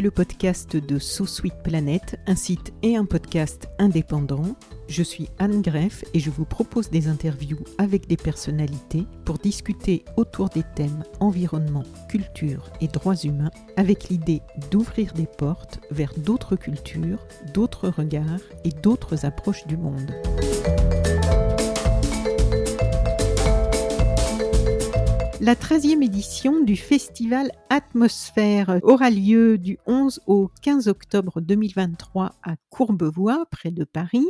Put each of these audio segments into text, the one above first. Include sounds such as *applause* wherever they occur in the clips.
le podcast de So Sweet Planet, un site et un podcast indépendant. Je suis Anne Greff et je vous propose des interviews avec des personnalités pour discuter autour des thèmes environnement, culture et droits humains avec l'idée d'ouvrir des portes vers d'autres cultures, d'autres regards et d'autres approches du monde. La 13e édition du festival Atmosphère aura lieu du 11 au 15 octobre 2023 à Courbevoie, près de Paris,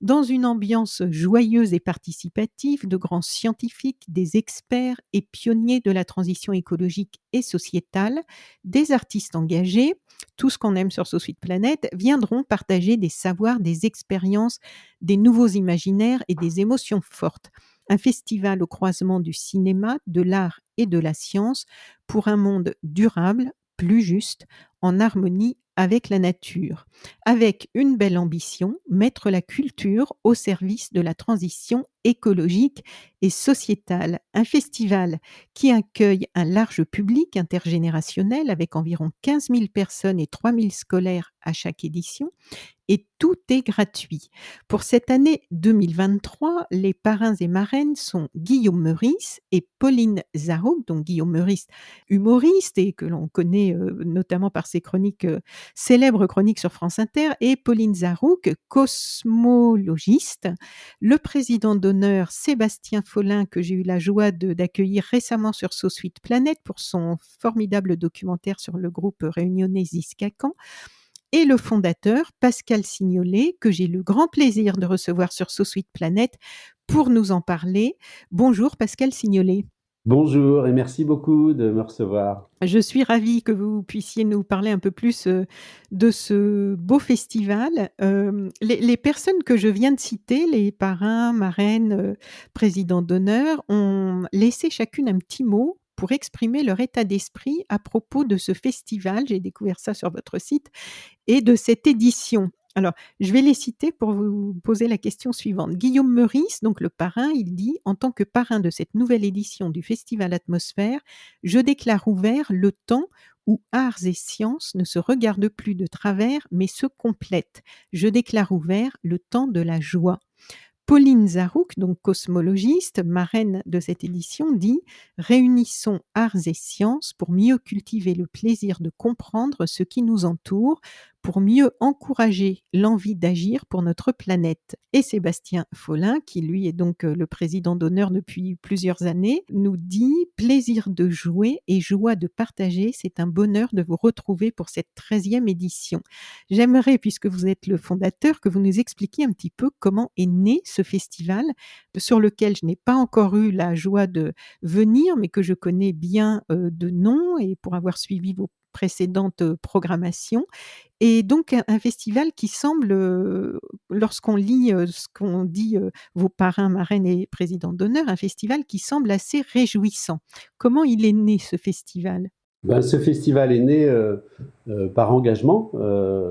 dans une ambiance joyeuse et participative de grands scientifiques, des experts et pionniers de la transition écologique et sociétale, des artistes engagés, tout ce qu'on aime sur Sweet Planet, viendront partager des savoirs, des expériences, des nouveaux imaginaires et des émotions fortes un festival au croisement du cinéma, de l'art et de la science pour un monde durable, plus juste, en harmonie avec la nature, avec une belle ambition, mettre la culture au service de la transition écologique et sociétale. Un festival qui accueille un large public intergénérationnel avec environ 15 000 personnes et 3 000 scolaires à chaque édition et tout est gratuit. Pour cette année 2023, les parrains et marraines sont Guillaume Meurice et Pauline Zarouk, donc Guillaume Meurice, humoriste et que l'on connaît euh, notamment par ses chroniques, euh, célèbres chroniques sur France Inter, et Pauline Zarouk, cosmologiste. Le président d'honneur Sébastien Follin, que j'ai eu la joie d'accueillir récemment sur Sweet Planet pour son formidable documentaire sur le groupe réunionnais Ziskakan et le fondateur, Pascal Signolet, que j'ai le grand plaisir de recevoir sur So Sweet Planet pour nous en parler. Bonjour Pascal Signolet. Bonjour et merci beaucoup de me recevoir. Je suis ravie que vous puissiez nous parler un peu plus euh, de ce beau festival. Euh, les, personnes que je viens de citer, les parrains, marraines, euh, présidents d'honneur, ont laissé chacune un petit mot pour exprimer leur état d'esprit à propos de ce festival. J'ai découvert ça sur votre site et de cette édition. Alors, je vais les citer pour vous poser la question suivante. Guillaume Meurice, donc le parrain, il dit En tant que parrain de cette nouvelle édition du Festival Atmosphère, je déclare ouvert le temps où arts et sciences ne se regardent plus de travers, mais se complètent. Je déclare ouvert le temps de la joie. Pauline Zarouk, donc cosmologiste, marraine de cette édition, dit Réunissons arts et sciences pour mieux cultiver le plaisir de comprendre ce qui nous entoure, pour mieux encourager l'envie d'agir pour notre planète. Et Sébastien Follin, qui lui est donc euh, le président d'honneur depuis plusieurs années, nous dit plaisir de jouer et joie de partager, c'est un bonheur de vous retrouver pour cette 13e édition. J'aimerais, puisque vous êtes le fondateur, que vous nous expliquiez un petit peu comment est né ce festival sur lequel je n'ai pas encore eu la joie de venir, mais que je connais bien euh, de nom et pour avoir suivi vos précédentes programmations. Et donc un, festival qui semble, lorsqu'on lit ce qu'ont dit vos parrains, marraines et présidents d'honneur, un festival qui semble assez réjouissant. Comment il est né ce festival? Ben, ce festival est né par engagement,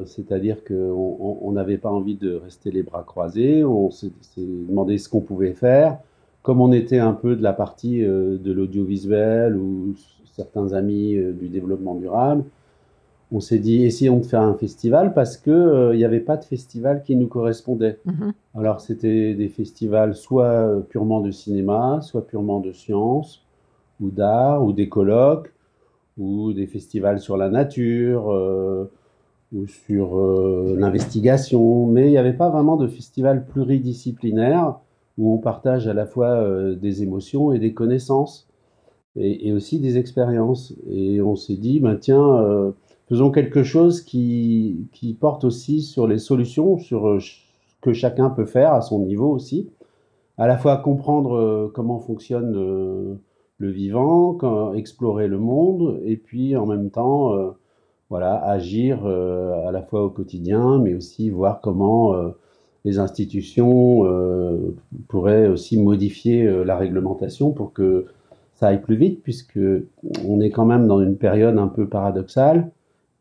c'est-à-dire qu'on n'avait pas envie de rester les bras croisés, on s'est demandé ce qu'on pouvait faire. Comme on était un peu de la partie de l'audiovisuel ou certains amis euh, du développement durable, on s'est dit essayons de faire un festival? Parce que euh, il n'y avait pas de festival qui nous correspondait. Mhm. Alors c'était des festivals soit euh, purement de cinéma, soit purement de sciences ou d'art ou des colloques ou des festivals sur la nature ou sur l'investigation, mais il n'y avait pas vraiment de festival pluridisciplinaire où on partage à la fois des émotions et des connaissances et, aussi des expériences. Et on s'est dit, ben, tiens, euh, faisons quelque chose qui, qui, porte aussi sur les solutions, sur euh, ce que chacun peut faire à son niveau aussi. à la fois comprendre comment fonctionne le vivant, explorer le monde, et puis en même temps, voilà, agir à la fois au quotidien, mais aussi voir comment les institutions pourraient aussi modifier la réglementation pour que ça aille plus vite, puisque on est quand même dans une période un peu paradoxale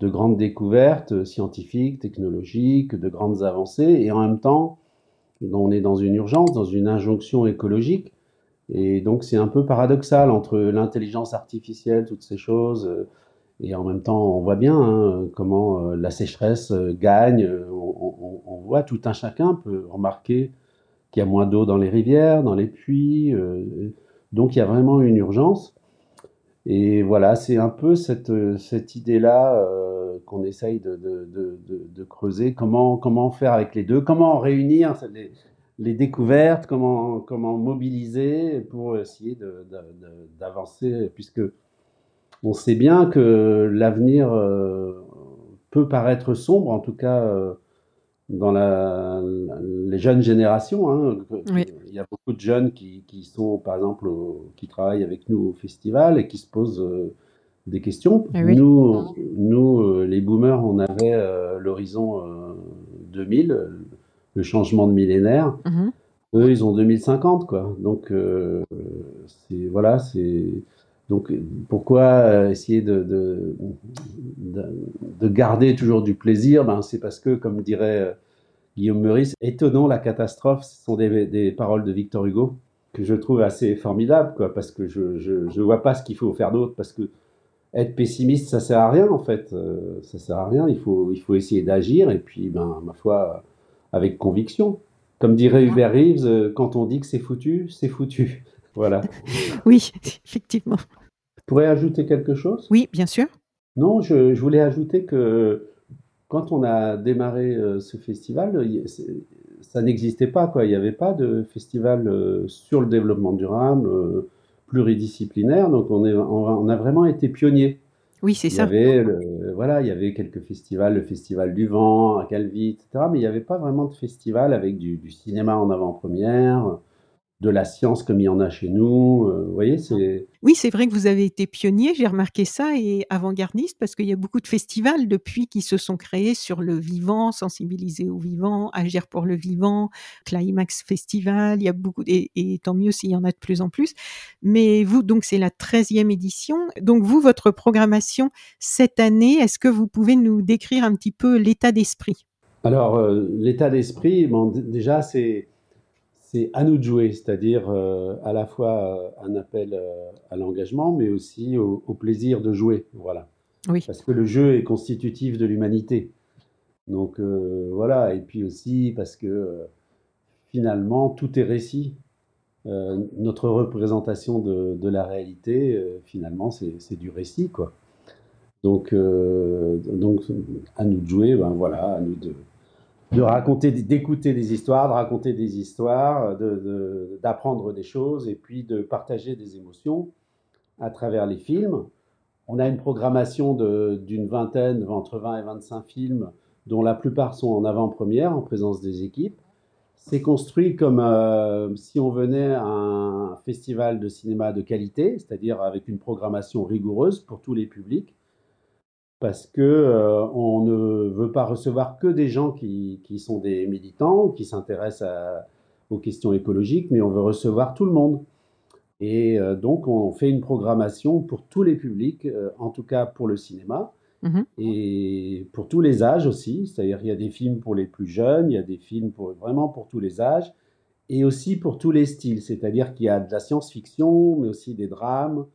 de grandes découvertes scientifiques, technologiques, de grandes avancées, et en même temps, on est dans une urgence, dans une injonction écologique, et donc c'est un peu paradoxal entre l'intelligence artificielle, toutes ces choses, euh, et en même temps, on voit bien hein, comment euh, la sécheresse euh, gagne. On, on, voit tout un chacun peut remarquer qu'il y a moins d'eau dans les rivières, dans les puits. donc il y a vraiment une urgence. Et voilà, c'est un peu cette, cette idée-là euh, qu'on essaye de, de, de, de, creuser. Comment, comment faire avec les deux? Comment réunir les, les découvertes? Comment, comment mobiliser pour essayer d'avancer? Puisque on sait bien que l'avenir euh, peut paraître sombre, en tout cas euh, dans la, les jeunes générations. Hein, Il y a beaucoup de jeunes qui, qui sont, par exemple, qui travaillent avec nous au festival et qui se posent euh, des questions. Eh nous, nous les boomers, on avait l'horizon 2000, le changement de millénaire. Mhm. Eux, ils ont 2050, quoi. Donc, voilà, c'est donc pourquoi essayer de, de, de, garder toujours du plaisir? Ben, C'est parce que, comme dirait Guillaume Meurice, étonnant la catastrophe, ce sont des, des, paroles de Victor Hugo que je trouve assez formidables, quoi, parce que je ne vois pas ce qu'il faut faire d'autre, parce que être pessimiste, ça sert à rien en fait, euh, ça sert à rien, il faut, il faut essayer d'agir, et puis, ben, ma foi, avec conviction. Comme dirait Hubert Reeves, euh, quand on dit que c'est foutu, c'est foutu. Voilà. *laughs* oui, effectivement. Je pourrais ajouter quelque chose? Oui, bien sûr. Non, je, je voulais ajouter que quand on a démarré euh, ce festival, ça n'existait pas. Quoi. Il n'y avait pas de festival euh, sur le développement durable, euh, pluridisciplinaire. Donc on, est, on, a vraiment été pionniers. Oui, c'est ça. Il y avait, voilà, il y avait quelques festivals, le Festival du Vent à Calvi, etc. Mais il n'y avait pas vraiment de festival avec du, du cinéma en avant-première de la science comme il y en a chez nous. Euh, vous voyez, c'est. Oui, c'est vrai que vous avez été pionnier, j'ai remarqué ça, et avant-gardiste, parce qu'il y a beaucoup de festivals depuis qui se sont créés sur le vivant, sensibiliser au vivant, agir pour le vivant, Climax Festival, il y a beaucoup, et, et tant mieux s'il y en a de plus en plus. Mais vous, donc c'est la 13e édition. Donc vous, votre programmation cette année, est-ce que vous pouvez nous décrire un petit peu l'état d'esprit? Alors, euh, l'état d'esprit, bon, déjà, c'est c'est à nous de jouer, c'est-à-dire euh, à la fois euh, un appel euh, à l'engagement, mais aussi au, plaisir de jouer. Voilà. Oui. Parce que le jeu est constitutif de l'humanité. Donc voilà, et puis aussi parce que finalement, tout est récit. notre représentation de, de la réalité, finalement, c'est du récit, quoi. Donc, donc, à nous de jouer, ben voilà, à nous de, de raconter, d'écouter des histoires, de raconter des histoires, d'apprendre des choses et puis de partager des émotions à travers les films. On a une programmation d'une vingtaine, entre 20 et 25 films, dont la plupart sont en avant-première, en présence des équipes. C'est construit comme euh, si on venait à un festival de cinéma de qualité, c'est-à-dire avec une programmation rigoureuse pour tous les publics parce que euh, on ne veut pas recevoir que des gens qui, qui sont des militants ou qui s'intéressent aux questions écologiques, mais on veut recevoir tout le monde. Et euh, donc, on fait une programmation pour tous les publics, euh, en tout cas pour le cinéma, mhm. et pour tous les âges aussi. C'est-à-dire, il y a des films pour les plus jeunes, il y a des films pour, vraiment pour tous les âges, et aussi pour tous les styles. C'est-à-dire qu'il y a de la science-fiction, mais aussi des drames,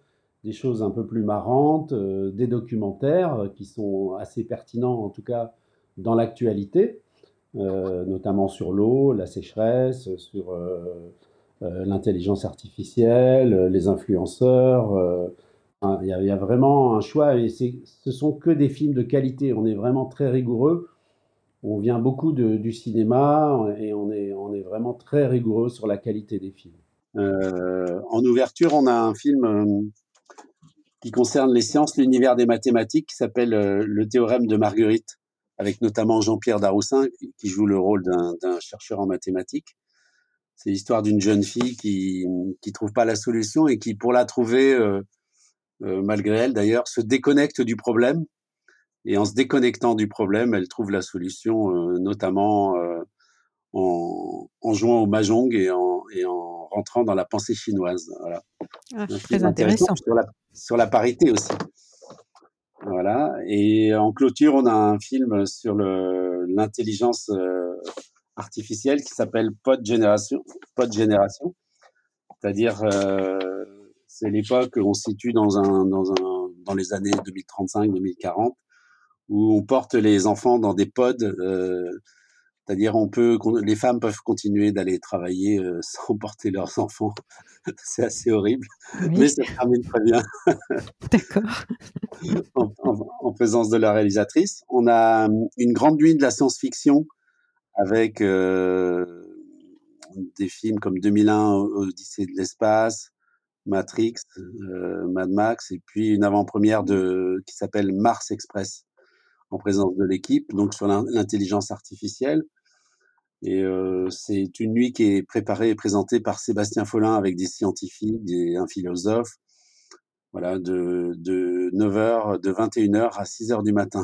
des choses un peu plus marrantes, euh, des documentaires euh, qui sont assez pertinents en tout cas dans l'actualité, euh, notamment sur l'eau, la sécheresse, sur l'intelligence artificielle, les influenceurs. Il y, a vraiment un choix et ce sont que des films de qualité. On est vraiment très rigoureux. On vient beaucoup du cinéma et on est vraiment très rigoureux sur la qualité des films. en ouverture, on a un film qui concerne les sciences, l'univers des mathématiques, qui s'appelle euh, le théorème de Marguerite, avec notamment Jean-Pierre Daroussin, qui joue le rôle d'un chercheur en mathématiques. C'est l'histoire d'une jeune fille qui qui trouve pas la solution et qui, pour la trouver, heu heu, malgré elle d'ailleurs, se déconnecte du problème et en se déconnectant du problème, elle trouve la solution, heu, notamment, heu, en en jouant au mahjong et en et en rentrant dans la pensée chinoise, voilà. Ah, Un très film intéressant intéressant. sur la sur la parité aussi. Voilà et en clôture, on a un film sur le l'intelligence, heu, artificielle qui s'appelle Pod Génération Pod Génération. C'est-à-dire, heu, c'est l'époque où on se situe dans un dans un dans les années 2035-2040 où on porte les enfants dans des pods, heu, c'est-à-dire on peut les femmes peuvent continuer d'aller travailler, heu, *laughs* sans porter leurs enfants. *laughs* C'est assez horrible, mais ça termine très bien. *laughs* D'accord. En en en présence de la réalisatrice. On a, mmh, Une grande nuit de la science-fiction avec, heu, des films comme 2001 O Odyssée de l'espace, Matrix, heu, Mad Max et puis une avant-première de qui s'appelle Mars Express, en présence de l'équipe, donc sur l'in l'intelligence artificielle et heu, c'est une nuit qui est préparée et présentée par Sébastien Folin avec des scientifiques, des un philosophe, voilà, de de 9:00, de 21:00 à 6:00 du matin.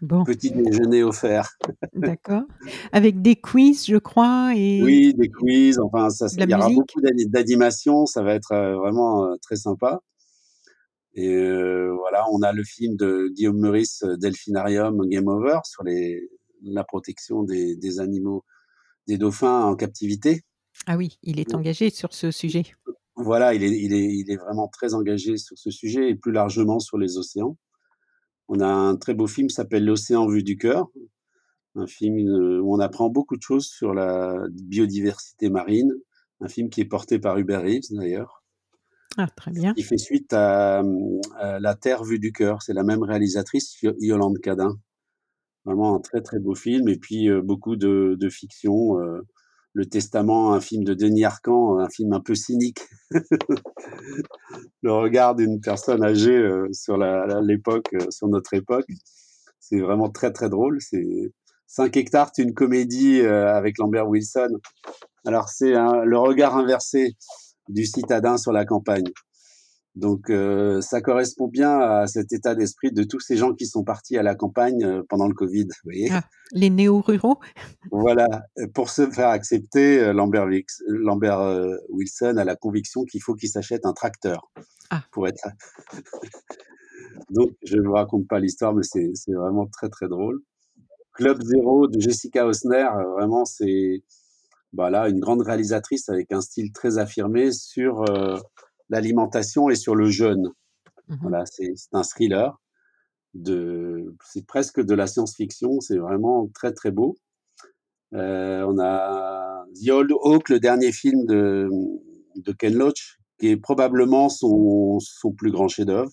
Bon. Petit déjeuner offert. D'accord. Avec des quiz, je crois et Oui, des quiz, enfin ça il y aura beaucoup d'ani d'animation, ça va être, heu, vraiment, heu, très sympa et voilà, on a le film de Guillaume Meurice, Delphinarium, Game Over, sur les la protection des des animaux, des dauphins en captivité. Ah oui, il est engagé sur ce sujet. Voilà, il est il est il est vraiment très engagé sur ce sujet et plus largement sur les océans. On a un très beau film qui s'appelle L'océan vu du cœur, un film, heu, où on apprend beaucoup de choses sur la biodiversité marine, un film qui est porté par Hubert Reeves d'ailleurs. Ah, très bien. Il fait suite à, à La terre vue du cœur, c'est la même réalisatrice, Yo Yolande Cadin. Vraiment un très, très beau film et puis, beaucoup de fiction, Le Testament, un film de Denis Arcand, un film un peu cynique. *laughs* Le regard d'une personne âgée, sur l'époque, sur notre époque. C'est vraiment très, très drôle. C'est 5 hectares, une comédie, avec Lambert Wilson. Alors c'est le regard inversé du citadin sur la campagne. Donc heu, ça correspond bien à cet état d'esprit de tous ces gens qui sont partis à la campagne, heu, pendant le covid, vous voyez? Ah, les néo-ruraux? Voilà, heu, pour se faire accepter, Lambert Wilson a la conviction qu'il faut qu'il s'achète un tracteur Ah. pour être *laughs* donc je vous raconte pas l'histoire, mais c'est vraiment très, très drôle. Club Zero de Jessica Hausner, heu, vraiment c'est, bah, là, une grande réalisatrice avec un style très affirmé sur, l'alimentation et sur le jeûne. Mmh mh. Voilà, c'est un thriller de c'est presque de la science-fiction, c'est vraiment très, très beau. Heu, on a The Old Oak, le dernier film de, de Ken Loach, qui est probablement son son plus grand chef-d'œuvre,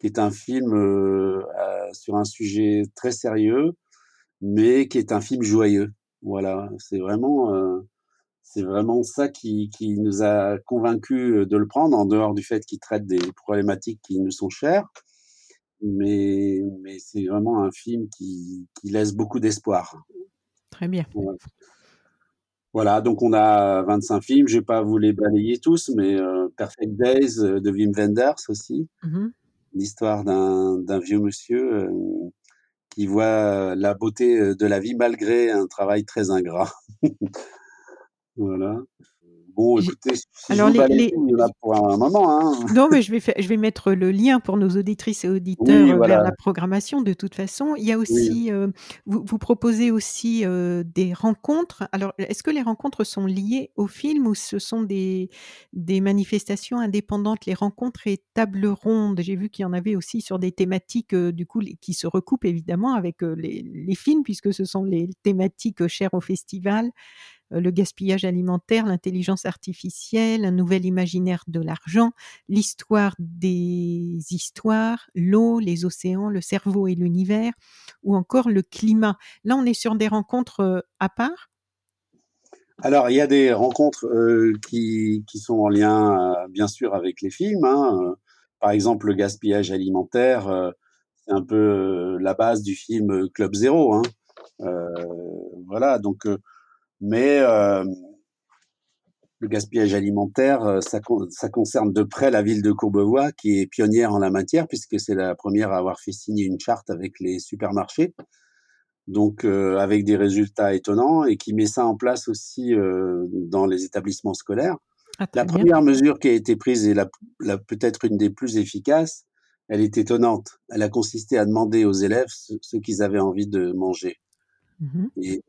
qui est un film, heu, à sur un sujet très sérieux, mais qui est un film joyeux. Voilà, c'est vraiment, heu, c'est vraiment ça qui qui nous a convaincus, heu, de le prendre, en dehors du fait qu'il traite des problématiques qui nous sont chères. Mais mais c'est vraiment un film qui qui laisse beaucoup d'espoir. Très bien. Ouais. Voilà, donc on a 25 films, je vais pas vous les balayer tous, mais heu, Perfect Days, heu, de Wim Wenders aussi. Mmh mh. L'histoire d'un d'un vieux monsieur, qui voit la beauté, de la vie malgré un travail très ingrat. *laughs* Voilà. Bon écoutez, si je alors vous les balaye les tout, il y en a i pour un moment, hein. non, mais je vais je vais mettre le lien pour nos auditrices et Oui, auditeurs, vers voilà. la programmation de toute façon. Il y a Oui. aussi, heu, vous vous proposez aussi, heu, des rencontres. Alors, est-ce que les rencontres sont liées au film ou ce sont des des manifestations indépendantes? Les rencontres et tables rondes, j'ai vu qu'il y en avait aussi sur des thématiques, du coup qui se recoupent évidemment avec, les les films puisque ce sont les thématiques, chères au festival, le gaspillage alimentaire, l'intelligence artificielle, un nouvel imaginaire de l'argent, l'histoire des histoires, l'eau, les océans, le cerveau et l'univers ou encore le climat. Là, on est sur des rencontres, heu, à part? Alors, il y a des rencontres, heu, qui qui sont en lien, bien sûr avec les films, hein, par exemple, le gaspillage alimentaire, c'est un peu, la base du film, Club Zero, hein. Voilà donc mais hem le gaspillage alimentaire, ça, ça, concerne de près la ville de Courbevoie, qui est pionnière en la matière, puisque c'est la première à avoir fait signer une charte avec les supermarchés, donc avec des résultats étonnants, et qui met ça en place aussi dans les établissements scolaires. Ah, la première mesure qui a été prise, et la, peut-être une des plus efficaces, elle est étonnante. Elle a consisté à demander aux élèves ce, qu'ils avaient envie de manger. Mmh et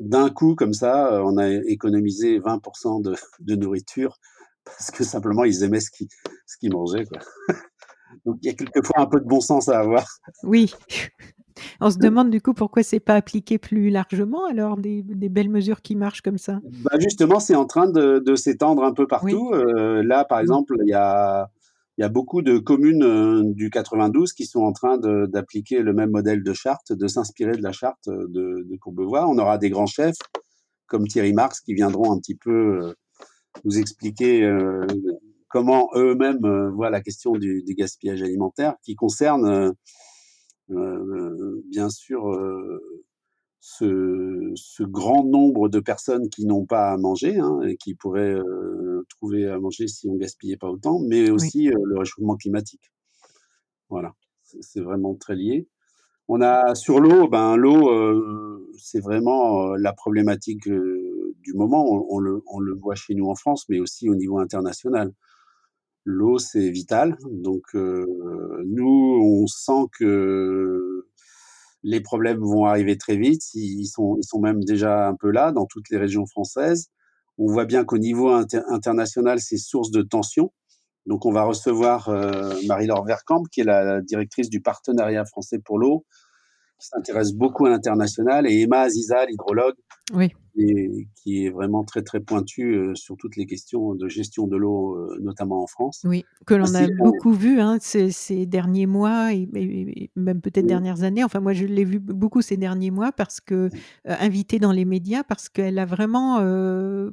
d'un coup, comme ça, on a économisé 20% de, de, nourriture *laughs* parce que simplement ils aimaient ce qu'ils ce mangeaient. Quoi. *laughs* Donc il y a quelquefois un peu de bon sens à avoir. Oui. On se *laughs* demande du coup pourquoi c'est pas appliqué plus largement alors des, des, belles mesures qui marchent comme ça? Bah justement, c'est en train de, de s'étendre un peu partout. Euh, là, par mmh. exemple, il y a il y a beaucoup de communes euh, du 92 qui sont en train d'appliquer le même modèle de charte, de s'inspirer de la charte de, de, Courbevoie. On aura des grands chefs comme Thierry Marx qui viendront un petit peu euh, nous expliquer euh, comment eux-mêmes voient la question du, du, gaspillage alimentaire, qui concerne bien sûr ce, grand nombre de personnes qui n'ont pas à manger hein, et qui pourraient trouver à manger si on gaspillait pas autant, mais aussi le réchauffement climatique. Voilà, c'est vraiment très lié. On a sur l'eau, ben l'eau, euh, c'est vraiment la problématique du moment. On, on, le, on, le, voit chez nous en France, mais aussi au niveau international. L'eau, c'est vital. Donc nous, on sent que les problèmes vont arriver très vite. Ils sont, ils sont même déjà un peu là dans toutes les régions françaises. On voit bien qu'au niveau international, c'est source de tension. Donc, on va recevoir euh, Marie-Laure Vercamp, qui est la directrice du partenariat français pour l'eau, qui s'intéresse beaucoup à l'international, et Emma Aziza, l'hydrologue, oui qui est vraiment très très pointu euh, sur toutes les questions de gestion de l'eau, euh, notamment en France. Oui, que l'on a beaucoup vu hein, ces, ces, derniers mois et, même peut-être dernières années. Enfin, moi, je l'ai vu beaucoup ces derniers mois parce que euh, invitée dans les médias, parce qu'elle a vraiment,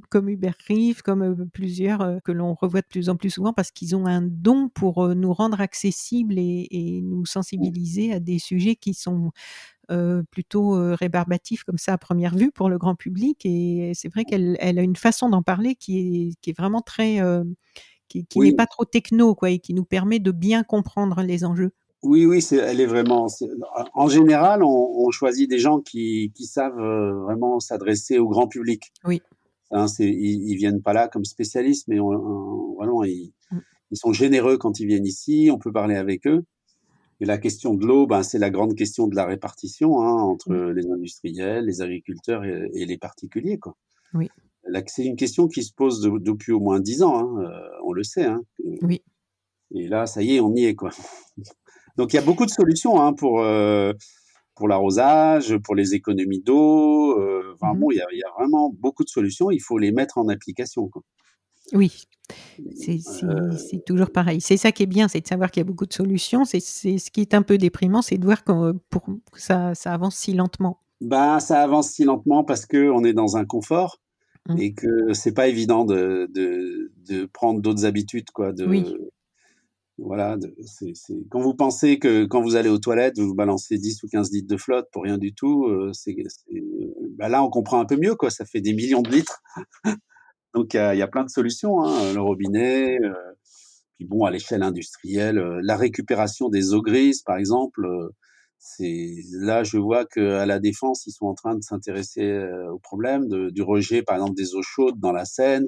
comme Hubert Rive, comme plusieurs que l'on revoit de plus en plus souvent, parce qu'ils ont un don pour nous rendre accessibles et, et nous sensibiliser à des sujets qui sont euh, plutôt euh, rébarbatif comme ça à première vue pour le grand public. Et c'est vrai qu'elle elle a une façon d'en parler qui est, qui est vraiment très, euh, qui, qui n'est pas trop techno, quoi, et qui nous permet de bien comprendre les enjeux. Oui, oui, elle est vraiment. en général, on, on, choisit des gens qui, qui savent vraiment s'adresser au grand public. Oui. Hein, ils, ils, viennent pas là comme spécialistes, mais vraiment, ils, mmh. ils sont généreux quand ils viennent ici. On peut parler avec eux. Et la question de l'eau, ben, c'est la grande question de la répartition hein, entre mmh. les industriels, les agriculteurs et, et les particuliers. Quoi. Oui. C'est une question qui se pose de, depuis au moins dix ans, hein, euh, on le sait. Hein, oui. Et là, ça y est, on y est. Quoi. *laughs* Donc il y a beaucoup de solutions hein, pour, euh, pour l'arrosage, pour les économies d'eau. Euh, mmh. bon, il y, y, a, vraiment beaucoup de solutions, il faut les mettre en application. Quoi. Oui, euh. c'est toujours pareil. C'est ça qui est bien, c'est de savoir qu'il y a beaucoup de solutions. C'est ce qui est un peu déprimant, c'est de voir que, pour, ça, ça, avance si lentement. Bah, ça avance si lentement parce qu'on est dans un confort mmh. et que c'est pas évident de, de, de prendre d'autres habitudes. Quoi, de, oui. Voilà, quand vous pensez que quand vous allez aux toilettes, vous balancez 10 ou 15 litres de flotte pour rien du tout, euh, c'est bah là on comprend un peu mieux, quoi. ça fait des millions de litres. Donc il y, a plein de solutions, hein, le robinet, euh, puis bon à l'échelle industrielle, euh, la récupération des eaux grises par exemple. Euh, c'est là je vois que à la défense ils sont en train de s'intéresser euh, au problème du rejet par exemple des eaux chaudes dans la Seine.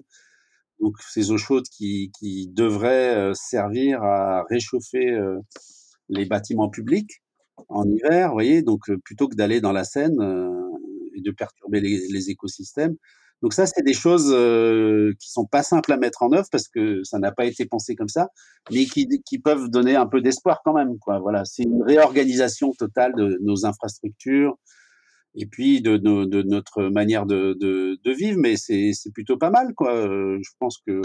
Donc ces eaux chaudes qui, devraient servir à réchauffer les bâtiments publics en hiver, vous voyez. Donc plutôt que d'aller dans la Seine et de perturber les écosystèmes, donc ça, c'est des choses euh, qui sont pas simples à mettre en œuvre parce que ça n'a pas été pensé comme ça, mais qui, qui peuvent donner un peu d'espoir quand même. Quoi. Voilà, c'est une réorganisation totale de nos infrastructures et puis de, de, de notre manière de, de vivre, mais c'est plutôt pas mal. Quoi. Euh, je pense que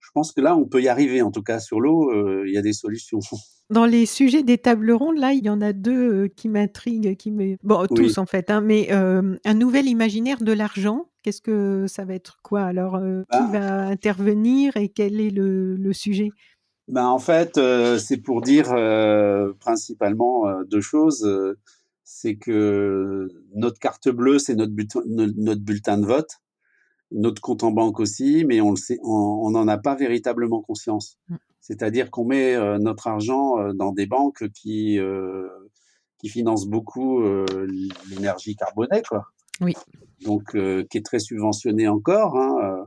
je pense que là, on peut y arriver. En tout cas, sur l'eau, euh, il y a des solutions. *laughs* Dans les sujets des tables rondes, là, il y en a deux qui m'intriguent, qui me... Bon, tous en fait, hein, mais un nouvel imaginaire de l'argent, Qu'est-ce que ça va être quoi alors euh, Qui bah va intervenir et quel est le, le sujet? Ben, En fait, euh, c'est pour dire euh, principalement deux choses. c'est que notre carte bleue, c'est notre, notre, bulletin de vote. Notre compte en banque aussi, mais on le sait, on n'en a pas véritablement conscience. Mmh. C'est-à-dire qu'on met euh, notre argent euh, dans des banques qui, euh, qui financent beaucoup euh, l'énergie carbonée, quoi. Oui. Donc, euh, qui est très subventionné encore. Hein.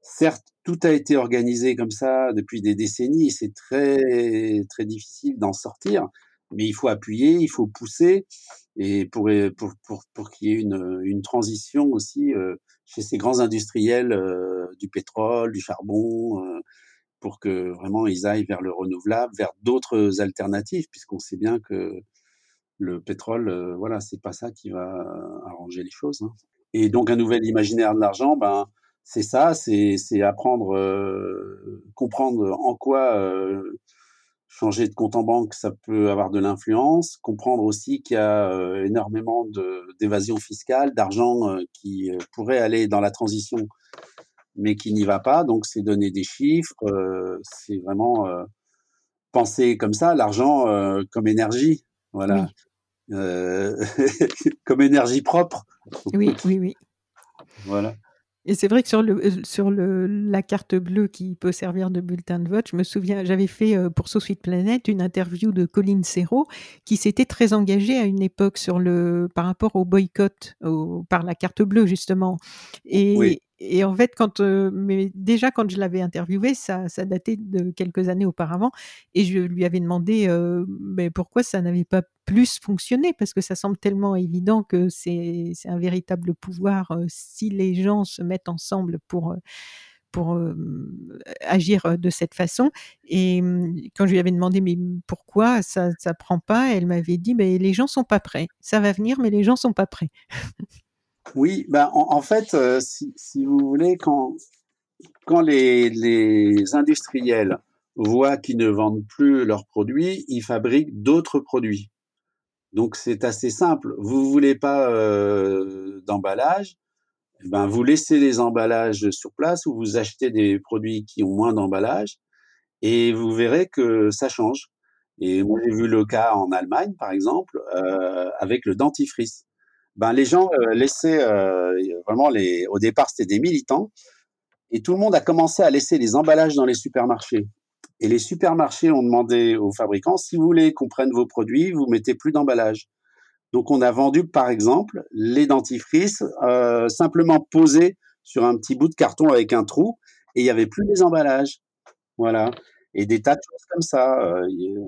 Certes, tout a été organisé comme ça depuis des décennies. C'est très très difficile d'en sortir, mais il faut appuyer, il faut pousser, et pour pour pour, pour qu'il y ait une, une transition aussi euh, chez ces grands industriels euh, du pétrole, du charbon, euh, pour que vraiment ils aillent vers le renouvelable, vers d'autres alternatives, puisqu'on sait bien que le pétrole, voilà, c'est pas ça qui va arranger les choses. hein. Et donc un nouvel imaginaire de l'argent, ben c'est ça, c'est apprendre, comprendre en quoi changer de compte en banque, ça peut avoir de l'influence, comprendre aussi qu'il y a euh, énormément de- d'évasion fiscale, d'argent euh, qui euh, pourrait aller dans la transition, mais qui n'y va pas. Donc c'est donner des chiffres, c'est vraiment penser comme ça, l'argent comme énergie, voilà, *laughs* comme énergie propre, Oui, oui, oui. voilà. Et c'est vrai que sur, le, euh, sur le, la carte bleue qui peut servir de bulletin de vote, je me souviens, j'avais fait euh, pour So Sweet Planet une interview de Colline Serrault qui s'était très engagée à une époque sur le, par rapport au boycott au- par la carte bleue, justement. Et, Oui. et en fait, quand, euh, mais déjà quand je l'avais interviewé, ça, ça datait de quelques années auparavant, et je lui avais demandé euh, mais pourquoi ça n'avait pas plus fonctionné, parce que ça semble tellement évident que c'est un véritable pouvoir si les gens se mettent ensemble pour, agir de cette façon. Et quand je lui avais demandé pourquoi ça ça prend pas, elle m'avait dit mais les gens sont pas prêts. Ça va venir, mais les gens sont pas prêts. Oui, ben en, fait, si, vous voulez, quand, quand les, les industriels voient qu'ils ne vendent plus leurs produits, ils fabriquent d'autres produits. Donc c'est assez simple. Vous voulez pas euh, d'emballage, eh ben vous laissez les emballages sur place ou vous achetez des produits qui ont moins d'emballage et vous verrez que ça change. Et moi j'ai vu le cas en Allemagne par exemple euh, avec le dentifrice. Ben les gens euh, laissaient vraiment. Au départ c'était des militants et tout le monde a commencé à laisser les emballages dans les supermarchés. Et les supermarchés ont demandé aux fabricants, si vous voulez qu'on prenne vos produits, vous mettez plus d'emballage. Donc on a vendu, par exemple, les dentifrices euh, simplement posés sur un petit bout de carton avec un trou, et il n'y avait plus les emballages. Voilà. Et des tas de choses comme ça. Euh, ils,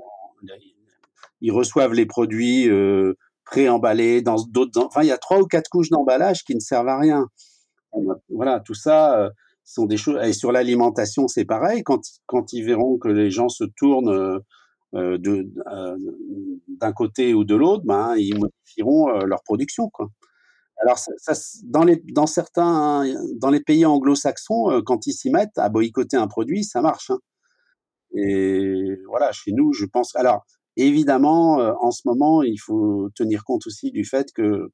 ils reçoivent les produits euh, préemballés dans d'autres. Enfin, il y a trois ou quatre couches d'emballage qui ne servent à rien. Voilà, tout ça. Euh, sont des choses. Et sur l'alimentation, c'est pareil. Quand, quand ils verront que les gens se tournent euh, de, euh, d'un côté ou de l'autre, ben, ils modifieront euh, leur production. Quoi. Alors, dans, les, dans certains, dans les pays anglo-saxons, euh, quand ils s'y mettent à boycotter un produit, ça marche. Hein. Et voilà, chez nous, je pense. Alors, évidemment, euh, en ce moment, il faut tenir compte aussi du fait que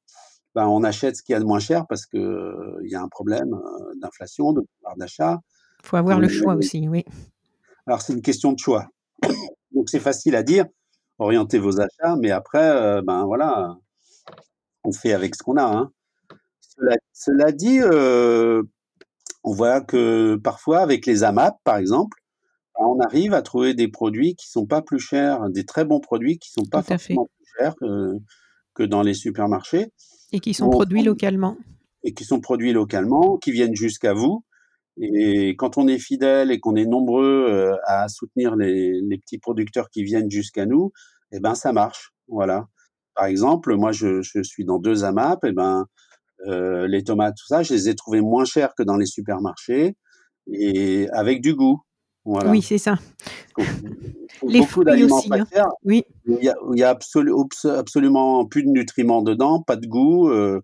ben, on achète ce qu'il y a de moins cher parce que euh, y a un problème euh, d'inflation, de pouvoir d'achat. Il faut avoir le choix aussi, oui. Alors, c'est une question de choix. *coughs* Donc, c'est facile à dire, orientez vos achats, mais après, euh, ben voilà, on fait avec ce qu'on a. Hein. Cela, cela, dit, on voit que parfois, avec les AMAP, par exemple, on arrive à trouver des produits qui sont pas plus chers, des très bons produits qui sont pas fait. forcément plus chers que, que dans les supermarchés. Et qui sont produits localement. Et qui sont produits localement, qui viennent jusqu'à vous. Et quand on est fidèle et qu'on est nombreux euh, à soutenir les, les, petits producteurs qui viennent jusqu'à nous, eh ben ça marche. Voilà. Par exemple, moi je, je suis dans deux AMAP, et ben euh, les tomates, tout ça, je les ai trouvées moins chères que dans les supermarchés et avec du goût. Voilà. Oui, c'est ça. Donc, les fruits aussi. Hein. Chers, oui. Il y a, il y a absolu, absolument plus de nutriments dedans, pas de goût. Euh,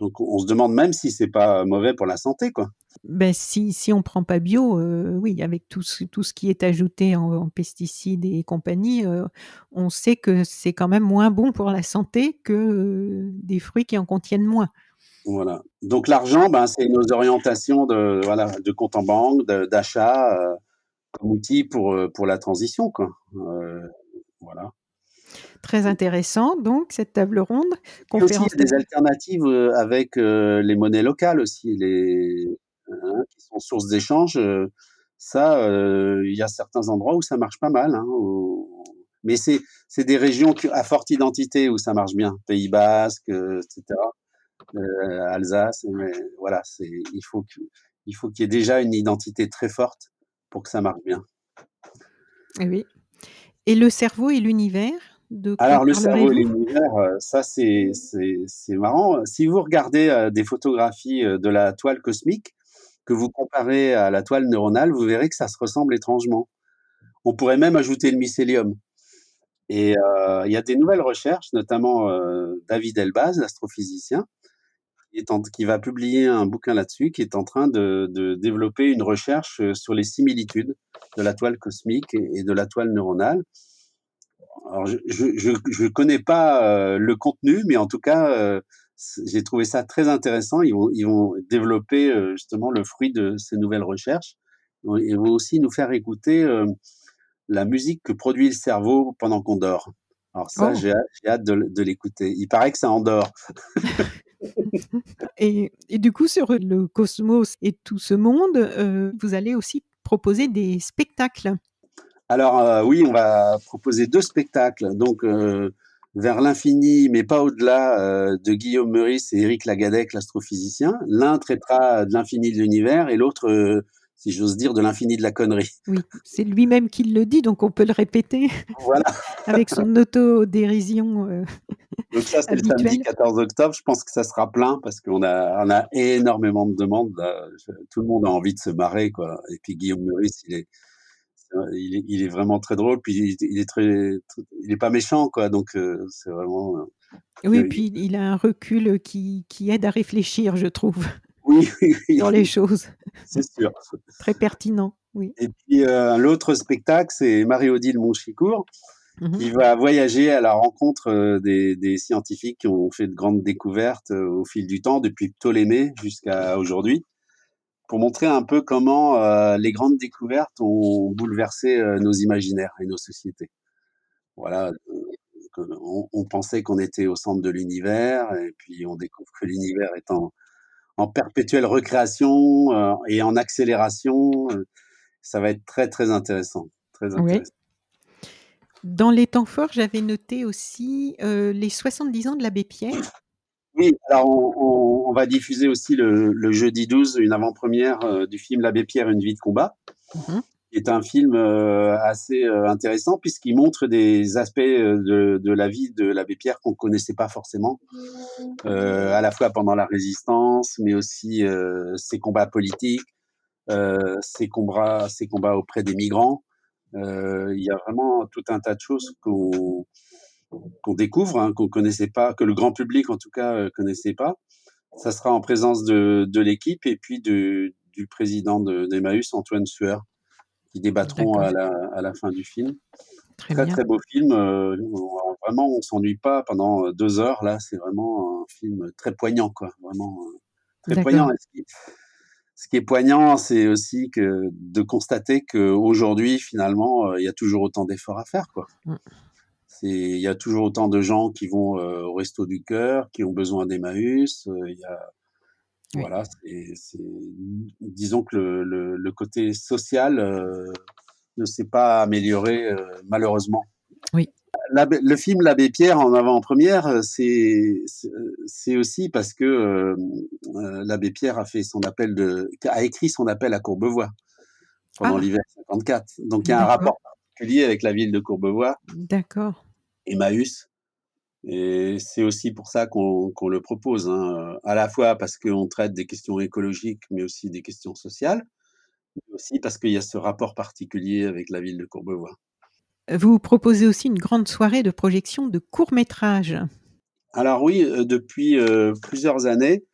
donc on se demande même si c'est pas mauvais pour la santé, quoi. Ben, si, si on prend pas bio, euh, oui, avec tout ce, tout ce qui est ajouté en, en pesticides et compagnie, euh, on sait que c'est quand même moins bon pour la santé que euh, des fruits qui en contiennent moins. Voilà. Donc l'argent, ben, c'est nos orientations de, voilà, de compte en banque, d'achat, comme outil pour, pour la transition, quoi. Euh, voilà. Très intéressant, donc, cette table ronde. Conférence il y a des alternatives avec euh, les monnaies locales aussi. Les... hein, qui sont source d'échanges, ça, il y a certains endroits où ça marche pas mal, hein, mais c'est des régions à forte identité où ça marche bien, Pays basque, etc., Alsace, mais voilà, il faut il faut qu'il y ait déjà une identité très forte pour que ça marche bien. Eh oui. Et le cerveau et l'univers alors le cerveau et l'univers, euh, ça c'est marrant. Si vous regardez euh, des photographies euh, de la toile cosmique, que vous comparez à la toile neuronale, vous verrez que ça se ressemble étrangement. On pourrait même ajouter le mycélium. Et il y a des nouvelles recherches, notamment David Elbaz, l'astrophysicien, qui, qui, va publier un bouquin là-dessus, qui est en train de, développer une recherche sur les similitudes de la toile cosmique et de la toile neuronale alors je je connais pas euh, le contenu, mais en tout cas, euh, j'ai trouvé ça très intéressant. Ils vont ils vont développer euh, justement le fruit de ces nouvelles recherches. Ils vont aussi nous faire écouter la musique que produit le cerveau pendant qu'on dort. Alors ça, oh. j'ai hâte de, de l'écouter. Il paraît que ça endort. *laughs* *laughs* et, du coup, sur le cosmos et tout ce monde, vous allez aussi proposer des spectacles. Alors euh, oui, on va proposer deux spectacles, donc euh, vers l'infini, mais pas au-delà, euh, de Guillaume Meurice et Éric Lagadec, l'astrophysicien. L'un traitera de l'infini de l'univers et l'autre, si j'ose dire, de l'infini de la connerie. Oui, c'est lui-même qui le dit, donc on peut le répéter. Voilà. *laughs* Avec son autodérision. *laughs* donc ça, c'est le samedi 14 octobre. Je pense que ça sera plein parce qu'on a, on a énormément de demandes. Tout le monde a envie de se marrer, quoi. Et puis Guillaume Meurice, il est il est, vraiment très drôle, puis il, est très, il est pas méchant, quoi. Donc euh, c'est vraiment. Euh, oui, puis il a un recul qui, qui aide à réfléchir, je trouve. Oui, oui, Dans les choses. C'est sûr. très pertinent, oui. Et puis euh, l'autre spectacle, c'est Marie-Odile Monchicourt, mmh qui va voyager à la rencontre des, des, scientifiques qui ont fait de grandes découvertes au fil du temps, depuis Ptolémée jusqu'à aujourd'hui pour montrer un peu comment euh, les grandes découvertes ont bouleversé euh, nos imaginaires et nos sociétés. Voilà, on, on pensait qu'on était au centre de l'univers, et puis on découvre que l'univers est en, en, perpétuelle recréation euh, et en accélération. Ça va être très très intéressant, très intéressant. Dans les temps forts, j'avais noté aussi les 70 ans de l'abbé Pierre. Oui, alors on, va diffuser aussi le, jeudi 12 une avant-première euh, du film L'abbé Pierre, une vie de combat. Qui est un film euh, assez euh, intéressant puisqu'il montre des aspects de, la vie de l'abbé Pierre qu'on ne connaissait pas forcément, à la fois pendant la résistance, mais aussi ses combats politiques, ses, combats, ses combats auprès des migrants. Il y a vraiment tout un tas de choses qu'on qu'on découvre, hein, qu'on connaissait pas, que le grand public en tout cas euh, connaissait pas. Ça sera en présence de, de l'équipe et puis de, du président d'Emmaüs, Antoine Sueur, qui débattront à la, à la, fin du film. Très très, très beau film. Euh, vraiment, on s'ennuie pas pendant deux heures. Là, c'est vraiment un film très poignant, quoi. Vraiment euh, très poignant. Ce qui, est poignant, c'est aussi que de constater qu'aujourd'hui, finalement, il y a toujours autant d'efforts à faire, quoi. Mm il y a toujours autant de gens qui vont euh, au resto du cœur, qui ont besoin d'Emmaüs. Euh, il y a, voilà, c'est, disons que le, le, côté social euh, ne s'est pas amélioré malheureusement. Oui. le film L'Abbé Pierre en avant-première, c'est, c'est aussi parce que l'Abbé Pierre a fait son appel de, a écrit son appel à Courbevoie pendant ah. l'hiver 54. Donc il y a un rapport particulier avec la ville de Courbevoie. D'accord. Emmaüs. Et c'est aussi pour ça qu'on le propose, hein, à la fois parce qu'on traite des questions écologiques, mais aussi des questions sociales, mais aussi parce qu'il y a ce rapport particulier avec la ville de Courbevoie. Vous proposez aussi une grande soirée de projection de courts métrages. Alors oui, euh, depuis euh, plusieurs années,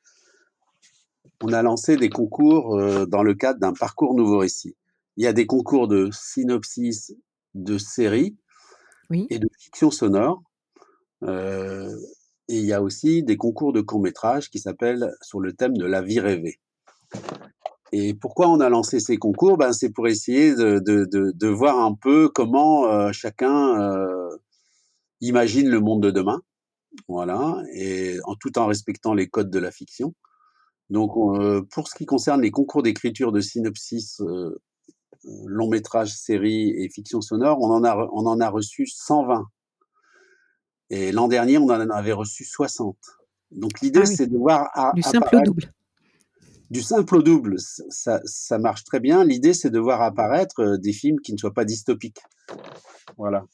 on a lancé des concours euh, dans le cadre d'un parcours nouveau récit. Il y a des concours de synopsis de séries, et de fiction sonore. Euh, et il y a aussi des concours de courts-métrages qui s'appellent sur le thème de la vie rêvée. Et pourquoi on a lancé ces concours? Ben, C'est pour essayer de, de, de, voir un peu comment euh, chacun euh, imagine le monde de demain, voilà, et en tout en respectant les codes de la fiction. Donc, pour ce qui concerne les concours d'écriture de synopsis, long métrage, série et fiction sonore, on en a, on en a reçu 120. Et l'an dernier, on en avait reçu 60. Donc l'idée, Ah oui. c'est de voir à- Du simple au double. du simple au double, ça, ça marche très bien. L'idée, c'est de voir apparaître euh, des films qui ne soient pas dystopiques. Voilà.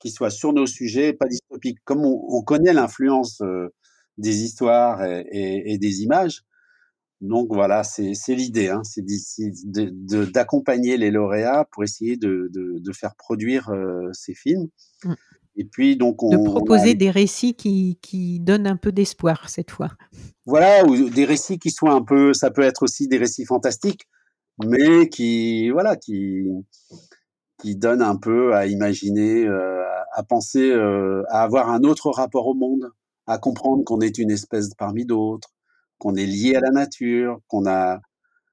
Qui soient sur nos sujets, pas dystopiques. Comme on, on connaît l'influence euh, des histoires et, et- et des images, donc voilà, c'est l'idée. Hein, c'est d'accompagner les lauréats pour essayer de, de- de faire produire euh, ces films. Mm. Et puis, donc, on. De on a- proposer des récits qui, qui donnent un peu d'espoir cette fois. voilà, ou des récits qui soient un peu, ça peut être aussi des récits fantastiques, mais qui, voilà, qui, qui donnent un peu à imaginer, euh, à, à penser, euh, à avoir un autre rapport au monde, à comprendre qu'on est une espèce parmi d'autres, qu'on est lié à la nature, qu'on a,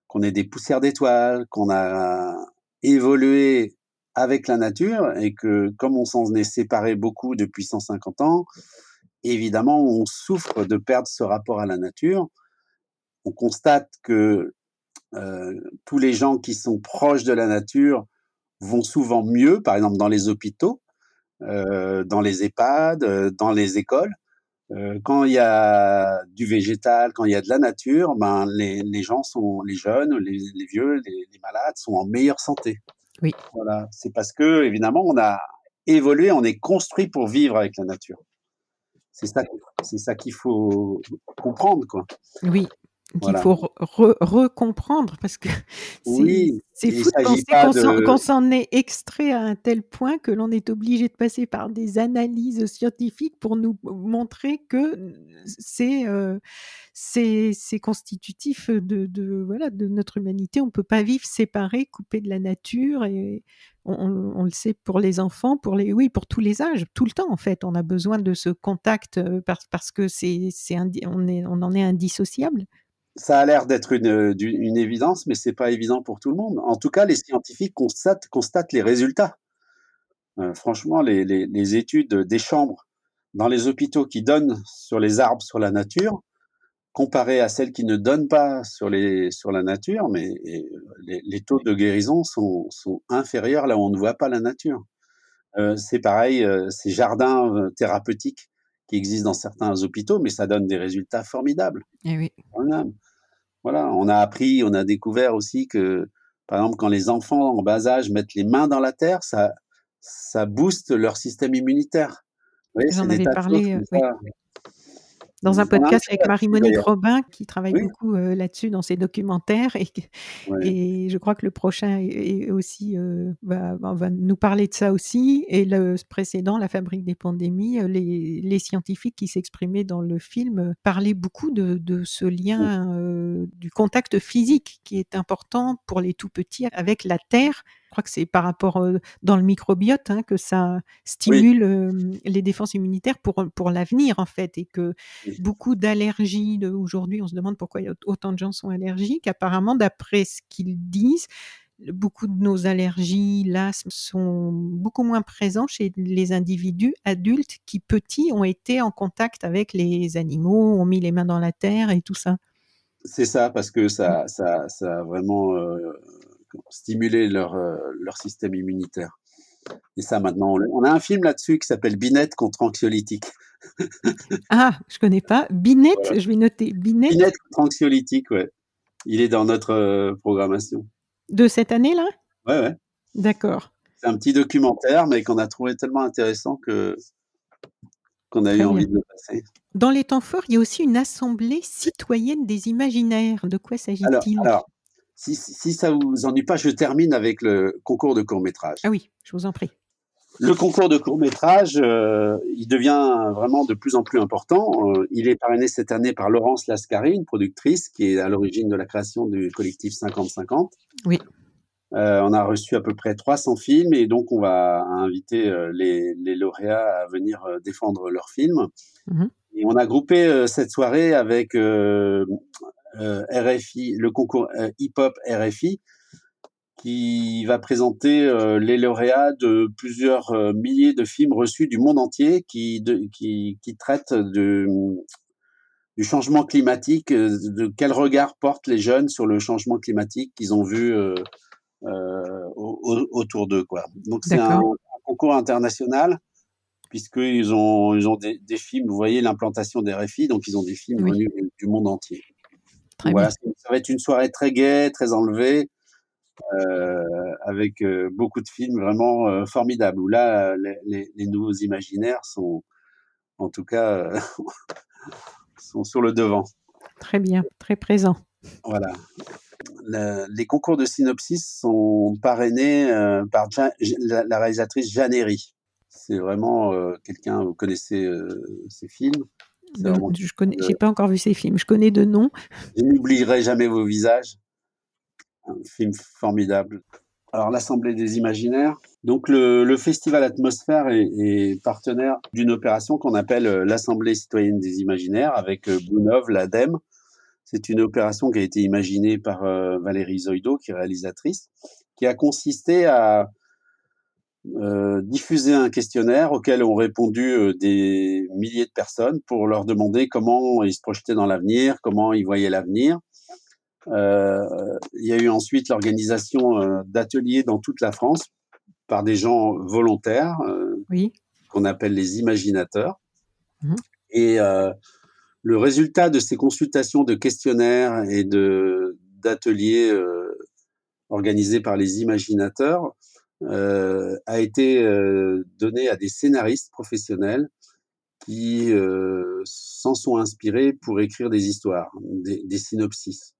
qu'on est des poussières d'étoiles, qu'on a évolué avec la nature et que comme on s'en est séparé beaucoup depuis 150 ans, évidemment, on souffre de perdre ce rapport à la nature. On constate que euh, tous les gens qui sont proches de la nature vont souvent mieux, par exemple dans les hôpitaux, euh, dans les EHPAD, euh, dans les écoles. Euh, quand il y a du végétal, quand il y a de la nature, ben les, les gens sont, les jeunes, les, les vieux, les, les malades sont en meilleure santé. Oui. Voilà, c'est parce que évidemment on a évolué, on est construit pour vivre avec la nature. C'est ça, c'est ça qu'il faut comprendre, quoi. Oui, qu'il Voilà. faut re- re- recomprendre parce que *laughs* c'est Oui, fou de penser qu'on s'en- de- est extrait à un tel point que l'on est obligé de passer par des analyses scientifiques pour nous montrer que c'est euh, constitutif de, de, voilà, de notre humanité. On ne peut pas vivre séparé, coupé de la nature. Et on, on- on le sait pour les enfants, pour les, oui, pour tous les âges, tout le temps en fait. On a besoin de ce contact euh, parce, parce que c'est, on, est, on en est indissociable. Ça a l'air d'être une, du- une évidence, mais c'est pas évident pour tout le monde. En tout cas, les scientifiques constatent, constatent les résultats. Euh, franchement, les, les- études des chambres dans les hôpitaux qui donnent sur les arbres, sur la nature, comparées à celles qui ne donnent pas sur, les, sur la nature, mais euh, les, taux de guérison sont, sont inférieurs là où on ne voit pas la nature. Euh, c'est pareil, euh, ces jardins euh, thérapeutiques qui existent dans certains hôpitaux, mais ça donne des résultats formidables. Eh oui. Voilà. On a appris, on a découvert aussi que, par exemple, quand les enfants en bas âge mettent les mains dans la terre, ça, ça booste leur système immunitaire. Vous voyez, parlé, euh. Dans un podcast avec Marie-Monique. Robin qui travaille Oui. beaucoup euh, là-dessus dans ses documentaires et, je crois que le prochain est, est aussi euh, va, va nous parler de ça aussi et le précédent La fabrique des pandémies euh, les, les scientifiques qui s'exprimaient dans le film parlaient beaucoup de, de ce lien euh, du contact physique qui est important pour les tout petits avec la terre crois que c'est par rapport euh, dans le microbiote hein, que ça stimule euh, les défenses immunitaires pour, pour l'avenir en fait et que Oui. beaucoup d'allergies aujourd'hui on se demande pourquoi il y a autant de gens sont allergiques. Apparemment d'après ce qu'ils disent beaucoup de nos allergies l'asthme sont beaucoup moins présents chez les individus adultes qui petits ont été en contact avec les animaux ont mis les mains dans la terre et tout ça. C'est ça, parce que ça, ça, ça a vraiment euh, stimulé leur, euh, leur système immunitaire. Et ça, maintenant, on, a un film là-dessus qui s'appelle Binette contre anxiolytique. *laughs* ah je connais pas Binette Voilà. je vais noter Binette Binette contre anxiolytique, ouais. Il est dans notre euh, programmation. de cette année là? Ouais, ouais. d'accord C'est un petit documentaire, mais qu'on a trouvé tellement intéressant que qu'on a Très eu envie bien. de le passer. Dans les temps forts, il y a aussi une assemblée citoyenne des imaginaires. De quoi s'agit-il? alors si si ça vous ennuie pas, je termine avec le concours de court métrage. Ah oui, je vous en prie. Le concours de court métrage, euh, il devient vraiment de plus en plus important. Euh, il est parrainé cette année par Laurence Lascari, une productrice qui est à l'origine de la création du collectif 50-50. Oui. Euh, on a reçu à peu près 300 films et donc on va inviter les, les lauréats à venir défendre leurs films. Mhm. Et on a groupé cette soirée avec RFI, le concours euh, hip-hop RFI, qui va présenter euh, les lauréats de plusieurs euh, milliers de films reçus du monde entier qui, de- qui, qui traitent de, du changement climatique, de quel regard portent les jeunes sur le changement climatique qu'ils ont vu autour d'eux. Quoi. Donc c'est un, concours international puisqu'ils ont, ils ont des, films, vous voyez l'implantation des RFI, donc ils ont des films venus du monde entier. Voilà, ça va être une soirée très gaie, très enlevée, euh, avec euh, beaucoup de films vraiment euh, formidables, où là, les, nouveaux imaginaires sont, en tout cas, *laughs* sont sur le devant. Très bien, très présent. Voilà. les concours de synopsis sont parrainés par la, réalisatrice Jeanne C'est vraiment quelqu'un, vous connaissez ses films Je connais, j'ai pas encore vu ses films, je connais de nom. Je n'oublierai jamais vos visages un film formidable. Alors l'Assemblée des Imaginaires. Donc le, Festival Atmosphère est, partenaire d'une opération qu'on appelle euh, l'Assemblée citoyenne des Imaginaires avec euh, Bounov, l'ADEME. C'est une opération qui a été imaginée par euh, Valérie Zoido, qui est réalisatrice, qui a consisté à diffuser un questionnaire auquel ont répondu des milliers de personnes pour leur demander comment ils se projetaient dans l'avenir, comment ils voyaient l'avenir. Euh, il y a eu ensuite l'organisation euh, d'ateliers dans toute la France par des gens volontaires, euh, oui. qu'on appelle les imaginateurs. Mmh. Et le résultat de ces consultations de questionnaires et de d'ateliers organisés par les imaginateurs a été donné à des scénaristes professionnels qui s'en sont inspirés pour écrire des histoires, des, des synopsis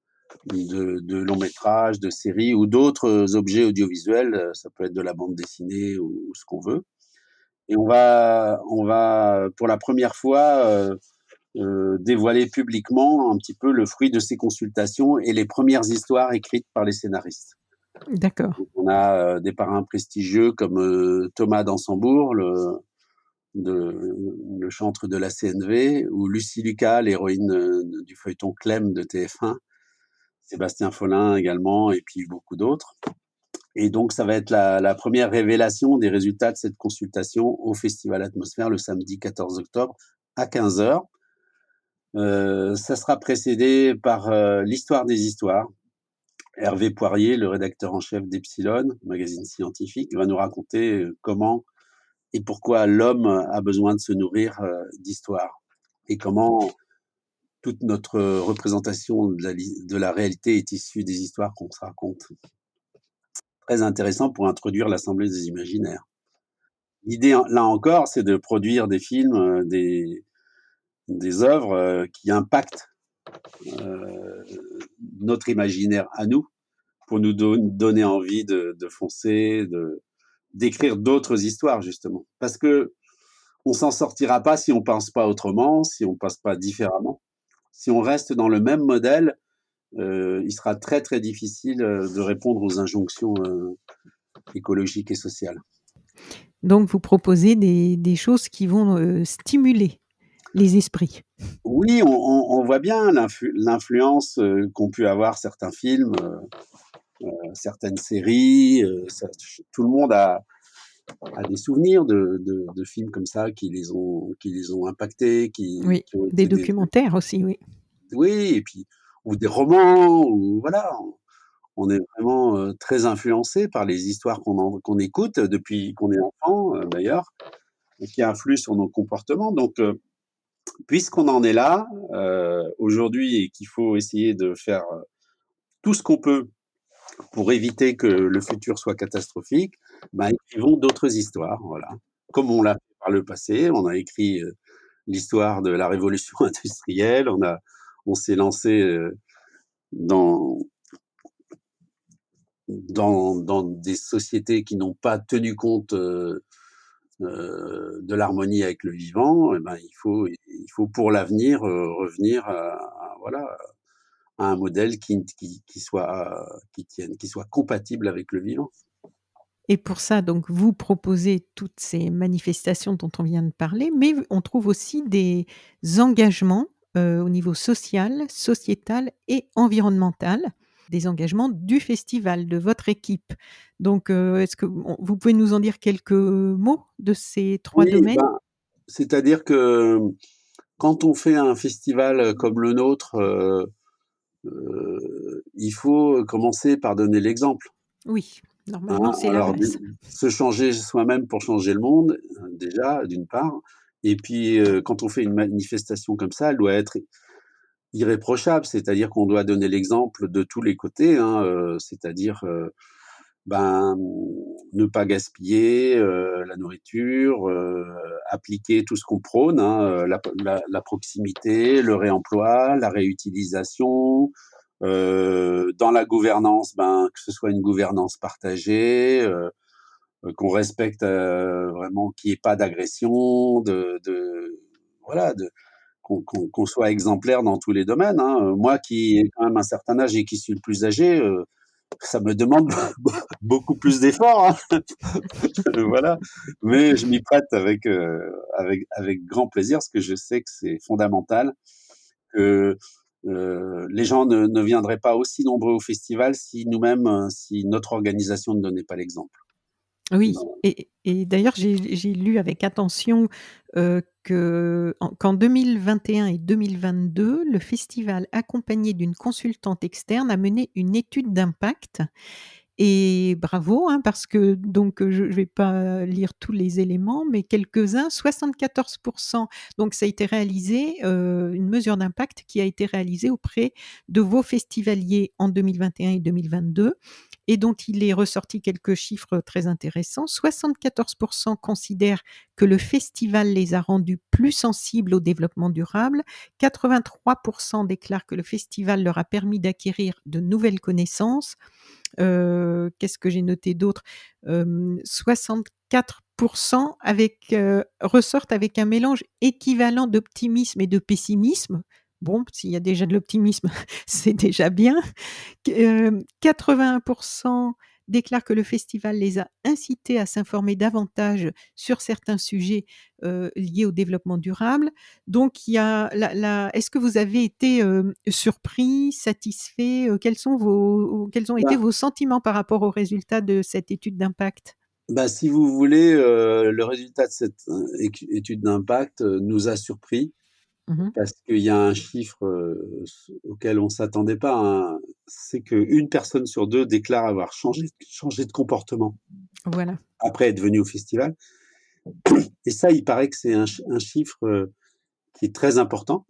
de, longs métrages, de séries ou d'autres objets audiovisuels. Euh, ça peut être de la bande dessinée ou, ce qu'on veut. Et on va, on va pour la première fois euh, euh, dévoiler publiquement un petit peu le fruit de ces consultations et les premières histoires écrites par les scénaristes. D'accord. On a des parrains prestigieux comme Thomas Dansembourg, le, chantre de la CNV, ou Lucie Lucas, l'héroïne du feuilleton Clem de TF1, Sébastien Follin également, et puis beaucoup d'autres. Et donc, ça va être la, première révélation des résultats de cette consultation au Festival Atmosphère le samedi 14 octobre à 15h. Euh, ça sera précédé par euh, l'histoire des histoires. Hervé Poirier, le rédacteur en chef d'Epsilon, magazine scientifique, va nous raconter euh, comment et pourquoi l'homme a besoin de se nourrir d'histoire et comment toute notre représentation de la, réalité est issue des histoires qu'on se raconte. Très intéressant pour introduire l'Assemblée des imaginaires. L'idée, là encore, c'est de produire des films, euh, des, des œuvres euh, qui impactent euh, notre imaginaire à nous, pour nous donner envie de, foncer, de d'écrire d'autres histoires justement. Parce que on s'en sortira pas si on pense pas autrement, si on pense pas différemment si on reste dans le même modèle, euh, il sera très très difficile euh, de répondre aux injonctions écologiques et sociales. Donc vous proposez des, choses qui vont stimuler les esprits. Oui, on, voit bien l'influence qu'ont pu avoir certains films, certaines séries. tout le monde a, des souvenirs de, films comme ça qui les ont, qui les ont impactés. Qui, oui, des documentaires aussi, oui. Oui, et puis, ou des romans, ou voilà. On est vraiment euh, très influencé par les histoires qu'on écoute depuis qu'on est enfant, euh, d'ailleurs, qui influent sur nos comportements. Donc, euh, puisqu'on en est là aujourd'hui et qu'il faut essayer de faire tout ce qu'on peut pour éviter que le futur soit catastrophique, ben, écrivons d'autres histoires, voilà. Comme on l'a fait par le passé, on a écrit l'histoire de la révolution *laughs* industrielle, on on s'est lancé dans, dans, dans, des sociétés qui n'ont pas tenu compte de l'harmonie avec le vivant, eh ben, il, faut, il faut pour l'avenir revenir à, voilà, un modèle qui, qui, soit, qui, tienne, qui soit compatible avec le vivant. Et pour ça, donc, vous proposez toutes ces manifestations dont on vient de parler, mais on trouve aussi des engagements au niveau social, sociétal et environnemental, des engagements du festival, de votre équipe. Donc, est-ce que vous pouvez nous en dire quelques mots de ces trois domaines? ben, C'est-à-dire que quand on fait un festival comme le nôtre, il faut commencer par donner l'exemple. Oui, normalement, hein, c'est la base. Se changer soi-même pour changer le monde, déjà, d'une part. Et puis, quand on fait une manifestation comme ça, elle doit être irréprochable, c'est-à-dire qu'on doit donner l'exemple de tous les côtés, hein, c'est-à-dire ben, ne pas gaspiller la nourriture, appliquer tout ce qu'on prône, hein, la, proximité, le réemploi, la réutilisation, dans la gouvernance, ben, que ce soit une gouvernance partagée, qu'on respecte vraiment, qu'il n'y ait pas d'agression, de, de, voilà, de, qu'on soit exemplaire dans tous les domaines. Hein. Moi qui ai quand même un certain âge et qui suis le plus âgé, ça me demande *laughs* beaucoup plus d'efforts. Hein. *laughs* voilà. Mais je m'y prête avec, avec, avec grand plaisir parce que je sais que c'est fondamental que euh, les gens ne, ne, viendraient pas aussi nombreux au festival si nous-mêmes, euh, si notre organisation ne donnait pas l'exemple. Oui, et, et d'ailleurs, j'ai lu avec attention euh, qu'en 2021 et 2022, le festival, accompagné d'une consultante externe, a mené une étude d'impact et bravo, hein, parce que donc je ne vais pas lire tous les éléments, mais quelques-uns, 74%. Donc ça a été réalisé, une mesure d'impact qui a été réalisée auprès de vos festivaliers en 2021 et 2022 et dont il est ressorti quelques chiffres très intéressants. 74% considèrent que le festival les a rendus plus sensibles au développement durable. 83% déclarent que le festival leur a permis d'acquérir de nouvelles connaissances. Euh, qu'est-ce que j'ai noté d'autre? 64% avec, ressortent avec un mélange équivalent d'optimisme et de pessimisme. Bon, s'il y a déjà de l'optimisme, *laughs* c'est déjà bien. 81% déclarent que le festival les a incités à s'informer davantage sur certains sujets liés au développement durable. Donc, il y a la, est-ce que vous avez été surpris, satisfait Quels sont vos, quels ont été bah vos sentiments par rapport aux résultats de cette étude d'impact? Bah, si vous voulez, le résultat de cette étude d'impact nous a surpris. Mmh parce qu'il y a un chiffre auquel on ne s'attendait pas, hein, c'est qu'une personne sur deux déclare avoir changé, changé de comportement voilà. après être venu au festival. Et ça, il paraît que c'est un, chiffre qui est très important.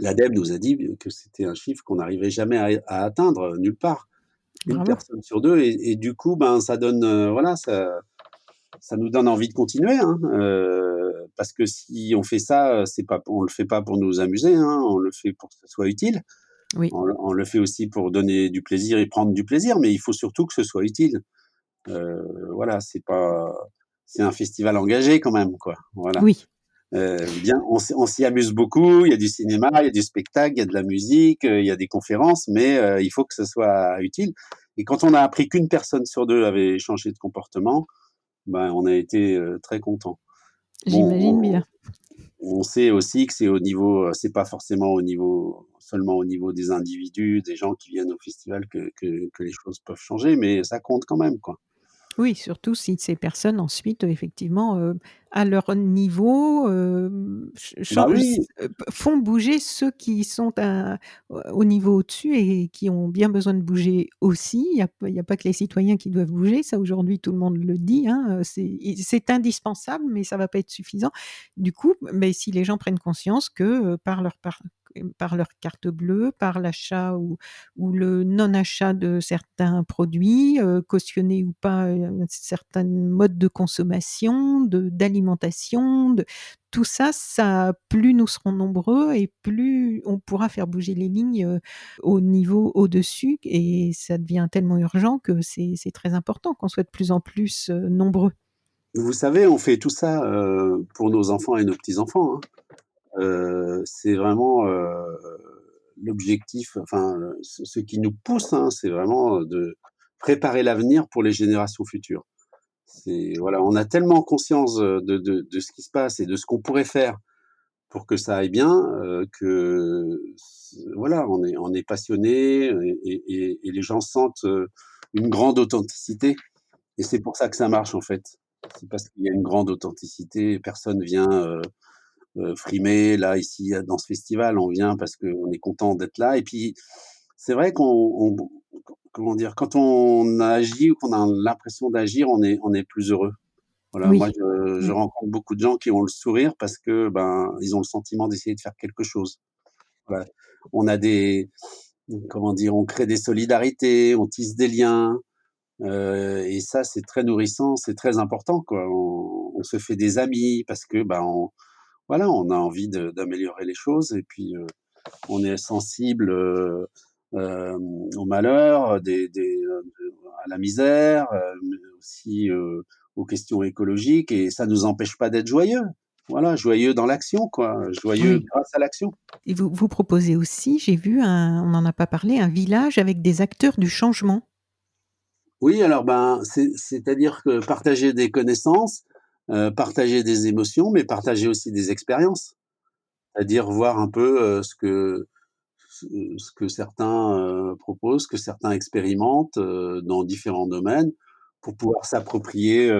L'ADEME nous a dit que c'était un chiffre qu'on n'arrivait jamais à, atteindre nulle part. Une personne sur deux. Et, du coup, ben, ça donne, voilà, ça, ça nous donne envie de continuer. Hein, parce que si on fait ça, c'est pas, on le fait pas pour nous amuser, hein, on le fait pour que ce soit utile. Oui. On, le fait aussi pour donner du plaisir et prendre du plaisir, mais il faut surtout que ce soit utile. Euh, voilà, c'est pas, c'est un festival engagé quand même, quoi. Voilà. Oui. Euh, bien, on, s'y amuse beaucoup. Il y a du cinéma, il y a du spectacle, il y a de la musique, euh, il y a des conférences, mais euh, il faut que ce soit utile. Et quand on a appris qu'une personne sur deux avait changé de comportement, ben, on a été euh, très content. J'imagine bien. On sait aussi que c'est au niveau, euh, c'est pas forcément au niveau, seulement au niveau des individus, des gens qui viennent au festival que, que, que les choses peuvent changer, mais ça compte quand même, quoi. Oui, surtout si ces personnes ensuite, effectivement, euh, à leur niveau, euh, bah euh, font bouger ceux qui sont au niveau au-dessus et qui ont bien besoin de bouger aussi. Il n'y a, pas que les citoyens qui doivent bouger, ça aujourd'hui tout le monde le dit, hein, c'est indispensable, mais ça ne va pas être suffisant. Du coup, mais si les gens prennent conscience que par leur, par, par leur carte bleue, par l'achat ou, le non-achat de certains produits, euh, cautionnés ou pas un certain mode de consommation, d'alimentation, de, tout ça, ça, plus nous serons nombreux et plus on pourra faire bouger les lignes euh, au niveau au-dessus. Et ça devient tellement urgent que c'est très important qu'on soit de plus en plus euh, nombreux. Vous savez, on fait tout ça pour nos enfants et nos petits-enfants. Hein. Euh, c'est vraiment euh, l'objectif, enfin, ce, qui nous pousse, hein, c'est vraiment de préparer l'avenir pour les générations futures. C'est voilà, on a tellement conscience de, de, de, ce qui se passe et de ce qu'on pourrait faire pour que ça aille bien euh, que voilà, on est on est passionné et, et, et, les gens sentent une grande authenticité et c'est pour ça que ça marche en fait. C'est parce qu'il y a une grande authenticité, personne vient frimer. Là, ici, dans ce festival, on vient parce qu'on est content d'être là. Et puis, c'est vrai qu'on, comment dire, quand on agit ou qu'on a l'impression d'agir, on est, on est plus heureux. Voilà, moi, je, je, rencontre beaucoup de gens qui ont le sourire parce que ben, ils ont le sentiment d'essayer de faire quelque chose. Voilà. On a des, comment dire, on crée des solidarités, on tisse des liens, euh, et ça, c'est très nourrissant, c'est très important. Quoi. On, on, se fait des amis parce que, ben, on, voilà, on a envie d'améliorer les choses et puis euh, on est sensible euh, euh au malheur, des, des, à la misère, mais aussi aux questions écologiques et ça nous empêche pas d'être joyeux. Voilà, joyeux dans l'action, quoi. Joyeux oui. grâce à l'action. Et vous, vous proposez aussi, j'ai vu, un, on n'en a pas parlé, un village avec des acteurs du changement. Oui, alors ben, c'est-à-dire que partager des connaissances, euh, partager des émotions, mais partager aussi des expériences. C'est-à-dire voir un peu euh, ce que ce que certains euh, proposent, ce que certains expérimentent dans différents domaines, pour pouvoir s'approprier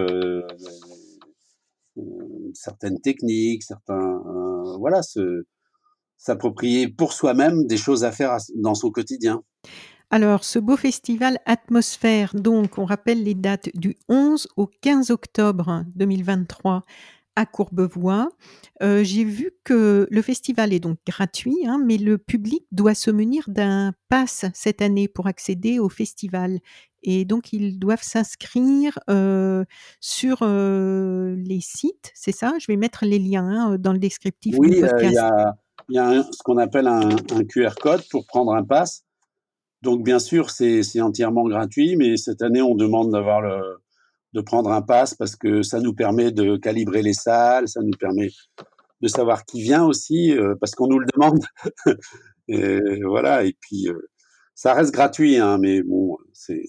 certaines techniques, certains voilà, s'approprier pour soi-même des choses à faire dans son quotidien. Alors, ce beau festival Atmosphère, donc, on rappelle les dates du 11 au 15 octobre 2023 à Courbevoie. Euh, J'ai vu que le festival est donc gratuit, hein, mais le public doit se munir d'un pass cette année pour accéder au festival. Et donc, ils doivent s'inscrire euh, sur euh, les sites, c'est ça? Je vais mettre les liens hein, dans le descriptif oui. Il y a, y a un, ce qu'on appelle un, un QR code pour prendre un pass. Donc, bien sûr, c'est entièrement gratuit, mais cette année, on demande d'avoir le, de prendre un pass parce que ça nous permet de calibrer les salles, ça nous permet de savoir qui vient aussi, euh, parce qu'on nous le demande. *laughs* et voilà, et puis euh, ça reste gratuit, hein, mais bon, c'est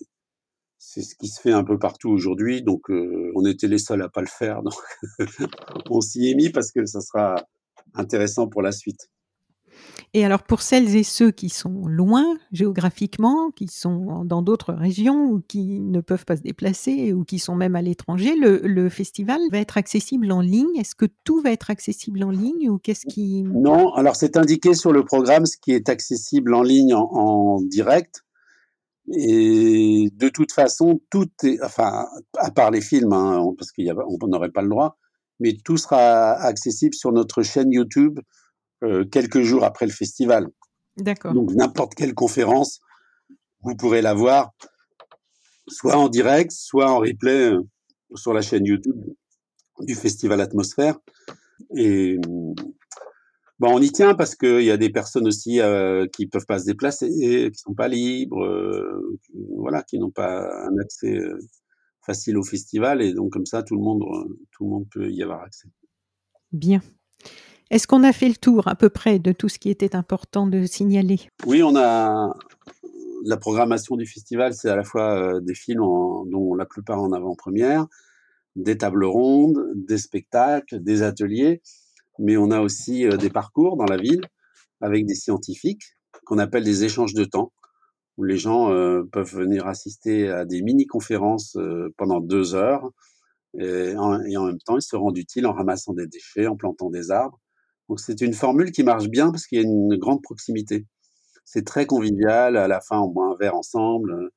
c'est ce qui se fait un peu partout aujourd'hui, donc euh, on était les seuls à pas le faire, donc *laughs* on s'y est mis parce que ça sera intéressant pour la suite. Et alors pour celles et ceux qui sont loin géographiquement, qui sont dans d'autres régions ou qui ne peuvent pas se déplacer ou qui sont même à l'étranger, le, festival va être accessible en ligne. Est-ce que tout va être accessible en ligne ou qu'est-ce qui... Non, alors c'est indiqué sur le programme ce qui est accessible en ligne en, direct. Et de toute façon, tout enfin, à part les films, hein, parce qu'on n'aurait pas le droit, mais tout sera accessible sur notre chaîne YouTube euh, quelques jours après le festival. D'accord. Donc n'importe quelle conférence, vous pourrez la voir, soit en direct, soit en replay euh, sur la chaîne YouTube du Festival Atmosphère. Et bon, on y tient parce qu'il y a des personnes aussi euh, qui peuvent pas se déplacer, qui sont pas libres, euh, voilà, qui n'ont pas un accès facile au festival, et donc comme ça, tout le monde, tout le monde peut y avoir accès. Bien. Est-ce qu'on a fait le tour à peu près de tout ce qui était important de signaler? Oui, on a la programmation du festival, c'est à la fois euh, des films dont la plupart en avant-première, des tables rondes, des spectacles, des ateliers, mais on a aussi euh, des parcours dans la ville avec des scientifiques qu'on appelle des échanges de temps, où les gens euh, peuvent venir assister à des mini-conférences pendant deux heures, et en, même temps ils se rendent utiles en ramassant des déchets, en plantant des arbres. Donc c'est une formule qui marche bien parce qu'il y a une grande proximité. C'est très convivial, à la fin on boit un verre ensemble,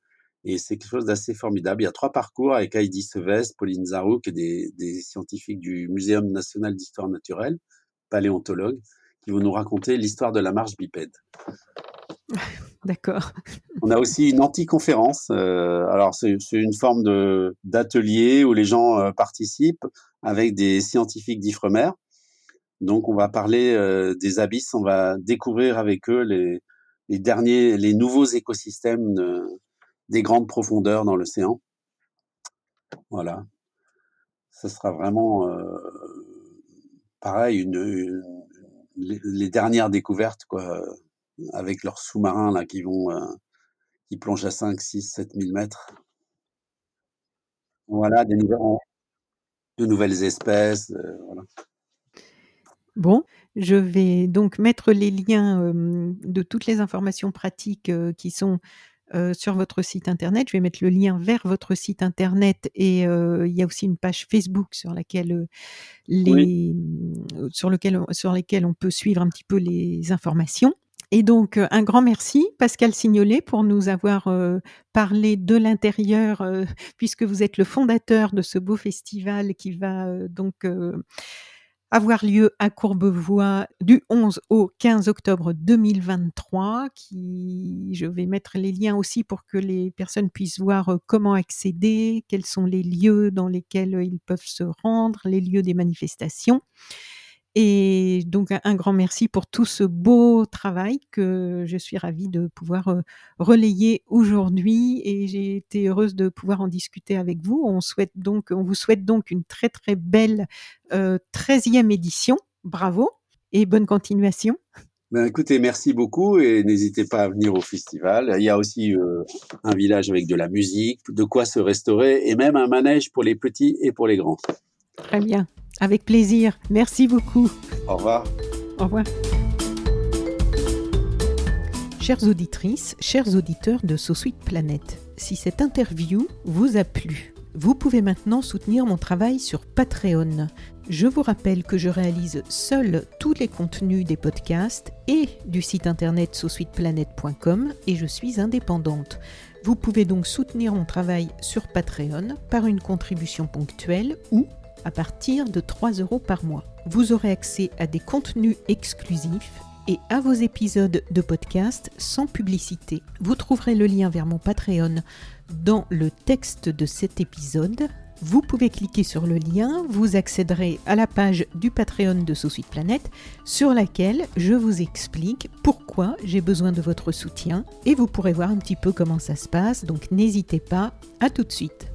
et c'est quelque chose d'assez formidable. Il y a trois parcours avec Heidi Sevest, Pauline Zarouk et des, des scientifiques du Muséum national d'histoire naturelle, paléontologues, qui vont nous raconter l'histoire de la marche bipède. *laughs* D'accord. On a aussi une anti-conférence. Euh, alors, c'est une forme d'atelier où les gens euh, participent avec des scientifiques d'Ifremer. Donc, on va parler euh, des abysses, on va découvrir avec eux les, derniers, les nouveaux écosystèmes de, des grandes profondeurs dans l'océan. Voilà. Ce sera vraiment euh, pareil, les, dernières découvertes, avec leurs sous-marins qui vont, euh, qui plongent à 5, 6, 7 000 mètres. Voilà, de nouvelles espèces. Bon, je vais donc mettre les liens de toutes les informations pratiques qui sont sur votre site internet. Je vais mettre le lien vers votre site internet et il y a aussi une page Facebook sur laquelle les sur lequel sur lesquelles on peut suivre un petit peu les informations. Et donc, un grand merci, Pascal Signolet, pour nous avoir parlé de l'intérieur, puisque vous êtes le fondateur de ce beau festival qui va donc avoir lieu à Courbevoie du 11 au 15 octobre 2023. Qui, je vais mettre les liens aussi pour que les personnes puissent voir comment accéder, quels sont les lieux dans lesquels ils peuvent se rendre, les lieux des manifestations. Et donc un, grand merci pour tout ce beau travail que je suis ravie de pouvoir euh, relayer aujourd'hui et j'ai été heureuse de pouvoir en discuter avec vous. On souhaite donc, on vous souhaite donc une très très belle euh, 13e édition. Bravo et bonne continuation. Ben, écoutez, merci beaucoup et n'hésitez pas à venir au festival. Il y a aussi euh, un village avec de la musique, de quoi se restaurer et même un manège pour les petits et pour les grands. Très bien. Avec plaisir. Merci beaucoup. Au revoir. Au revoir. Chères auditrices, chers auditeurs de So Sweet Planet, si cette interview vous a plu, vous pouvez maintenant soutenir mon travail sur Patreon. Je vous rappelle que je réalise seul tous les contenus des podcasts et du site internet sosweetplanet.com et je suis indépendante. Vous pouvez donc soutenir mon travail sur Patreon par une contribution ponctuelle ou à partir de 3 euros par mois. Vous aurez accès à des contenus exclusifs et à vos épisodes de podcast sans publicité. Vous trouverez le lien vers mon Patreon dans le texte de cet épisode. Vous pouvez cliquer sur le lien, vous accéderez à la page du Patreon de Sous Suite Planète sur laquelle je vous explique pourquoi j'ai besoin de votre soutien et vous pourrez voir un petit peu comment ça se passe. Donc n'hésitez pas, à tout de suite.